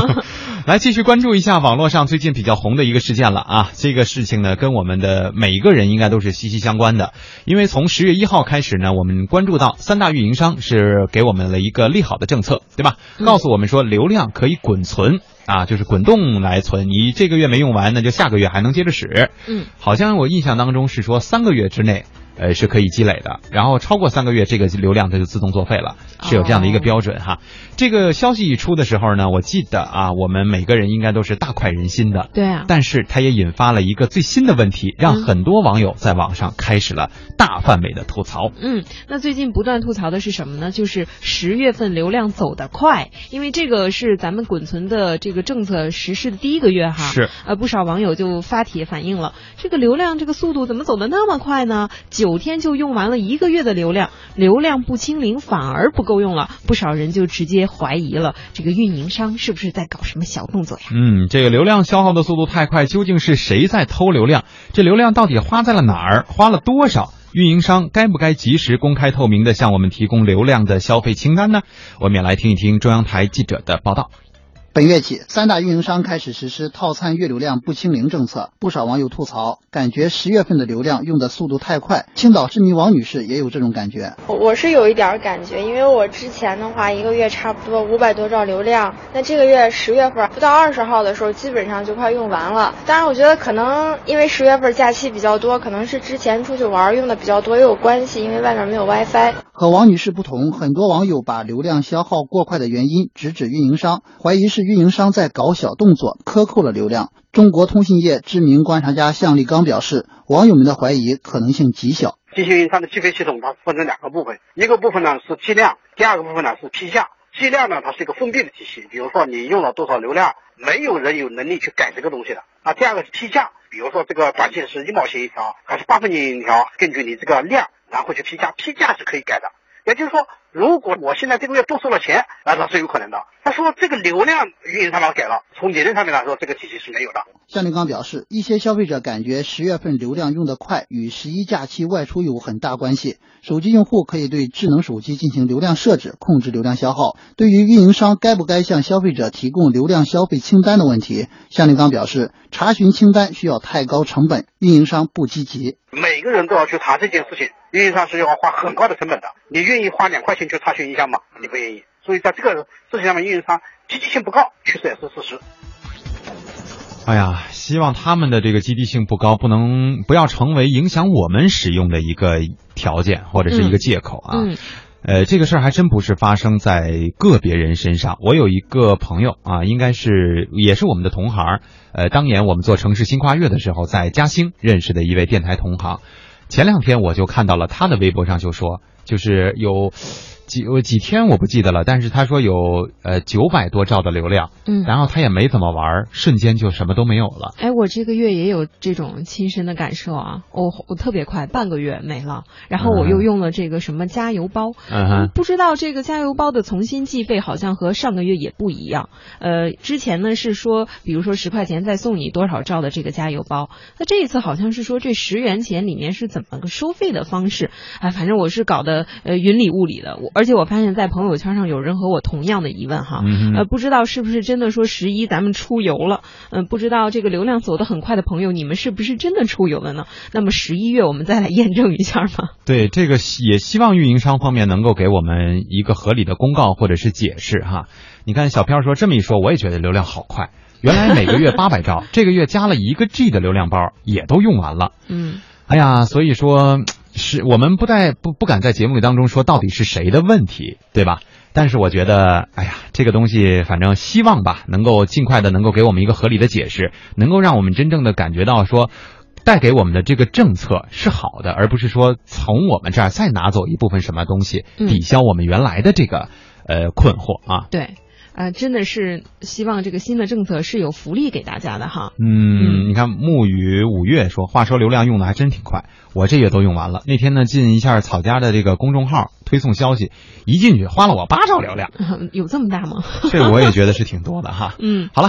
来继续关注一下网络上最近比较红的一个事件了啊！这个事情呢，跟我们的每一个人应该都是息息相关的，因为从十月一号开始呢，我们关注到三大运营商是给我们了一个利好的政策，对吧？告诉我们说流量可以滚存啊，就是滚动来存，你这个月没用完，那就下个月还能接着使。嗯，好像我印象当中是说三个月之内。呃，是可以积累的，然后超过三个月，这个流量它就自动作废了，是有这样的一个标准哈。这个消息一出的时候呢，我记得啊，我们每个人应该都是大快人心的。对啊。但是它也引发了一个最新的问题，让很多网友在网上开始了大范围的吐槽。嗯，那最近不断吐槽的是什么呢？就是十月份流量走得快，因为这个是咱们滚存的这个政策实施的第一个月哈。是。呃，不少网友就发帖反映了，这个流量这个速度怎么走得那么快呢？九。九天就用完了一个月的流量，流量不清零反而不够用了，不少人就直接怀疑了这个运营商是不是在搞什么小动作呀？嗯，这个流量消耗的速度太快，究竟是谁在偷流量？这流量到底花在了哪儿？花了多少？运营商该不该及时公开透明的向我们提供流量的消费清单呢？我们也来听一听中央台记者的报道。本月起，三大运营商开始实施套餐月流量不清零政策，不少网友吐槽，感觉十月份的流量用的速度太快。青岛市民王女士也有这种感觉。我是有一点感觉，因为我之前的话，一个月差不多五百多兆流量，那这个月十月份不到二十号的时候，基本上就快用完了。当然，我觉得可能因为十月份假期比较多，可能是之前出去玩用的比较多也有关系，因为外面没有 WiFi。和王女士不同，很多网友把流量消耗过快的原因直指运营商，怀疑是运营商在搞小动作，克扣了流量。中国通信业知名观察家向立刚表示，网友们的怀疑可能性极小。机器运营商的计费系统它分成两个部分，一个部分呢是计量，第二个部分呢是批价。计量呢，它是一个封闭的体系，比如说你用了多少流量，没有人有能力去改这个东西的。啊，第二个是批价，比如说这个短信是一毛钱一条，还是八分钱一条，根据你这个量，然后去批价，批价是可以改的。也就是说，如果我现在这个月多收了钱，那它是有可能的。他说这个流量运营商把它改了，从理论上面来说，这个体系是没有的。向立刚表示，一些消费者感觉十月份流量用得快，与十一假期外出有很大关系。手机用户可以对智能手机进行流量设置，控制流量消耗。对于运营商该不该向消费者提供流量消费清单的问题，向立刚表示，查询清单需要太高成本，运营商不积极。每个人都要去查这件事情，运营商是要花很高的成本的。你愿意花两块钱去查询一下吗？你不愿意。所以在这个事情上面，运营商积极性不高，确实也是事实。哎呀，希望他们的这个积极性不高，不能不要成为影响我们使用的一个条件或者是一个借口啊。嗯。呃，这个事儿还真不是发生在个别人身上。我有一个朋友啊，应该是也是我们的同行。呃，当年我们做城市新跨越的时候，在嘉兴认识的一位电台同行。前两天我就看到了他的微博上就说，就是有。几几天我不记得了，但是他说有呃九百多兆的流量，嗯，然后他也没怎么玩，瞬间就什么都没有了。哎，我这个月也有这种亲身的感受啊，我我特别快，半个月没了，然后我又用了这个什么加油包，嗯不知道这个加油包的重新计费好像和上个月也不一样。呃，之前呢是说，比如说十块钱再送你多少兆的这个加油包，那这一次好像是说这十元钱里面是怎么个收费的方式？哎，反正我是搞得呃云里雾里的我。而且我发现，在朋友圈上有人和我同样的疑问哈，嗯呃，不知道是不是真的说十一咱们出游了，嗯，不知道这个流量走得很快的朋友，你们是不是真的出游了呢？那么十一月我们再来验证一下嘛。对，这个也希望运营商方面能够给我们一个合理的公告或者是解释哈。你看小飘说这么一说，我也觉得流量好快，原来每个月 八百兆，这个月加了一个 G 的流量包也都用完了。嗯，哎呀，所以说。是我们不在不不敢在节目里当中说到底是谁的问题，对吧？但是我觉得，哎呀，这个东西反正希望吧，能够尽快的能够给我们一个合理的解释，能够让我们真正的感觉到说，带给我们的这个政策是好的，而不是说从我们这儿再拿走一部分什么东西抵消我们原来的这个呃困惑啊。对。啊，真的是希望这个新的政策是有福利给大家的哈。嗯，你看木雨五月说，话说流量用的还真挺快，我这月都用完了。那天呢，进一下草家的这个公众号推送消息，一进去花了我八兆流量，有这么大吗？这我也觉得是挺多的哈。嗯，好了。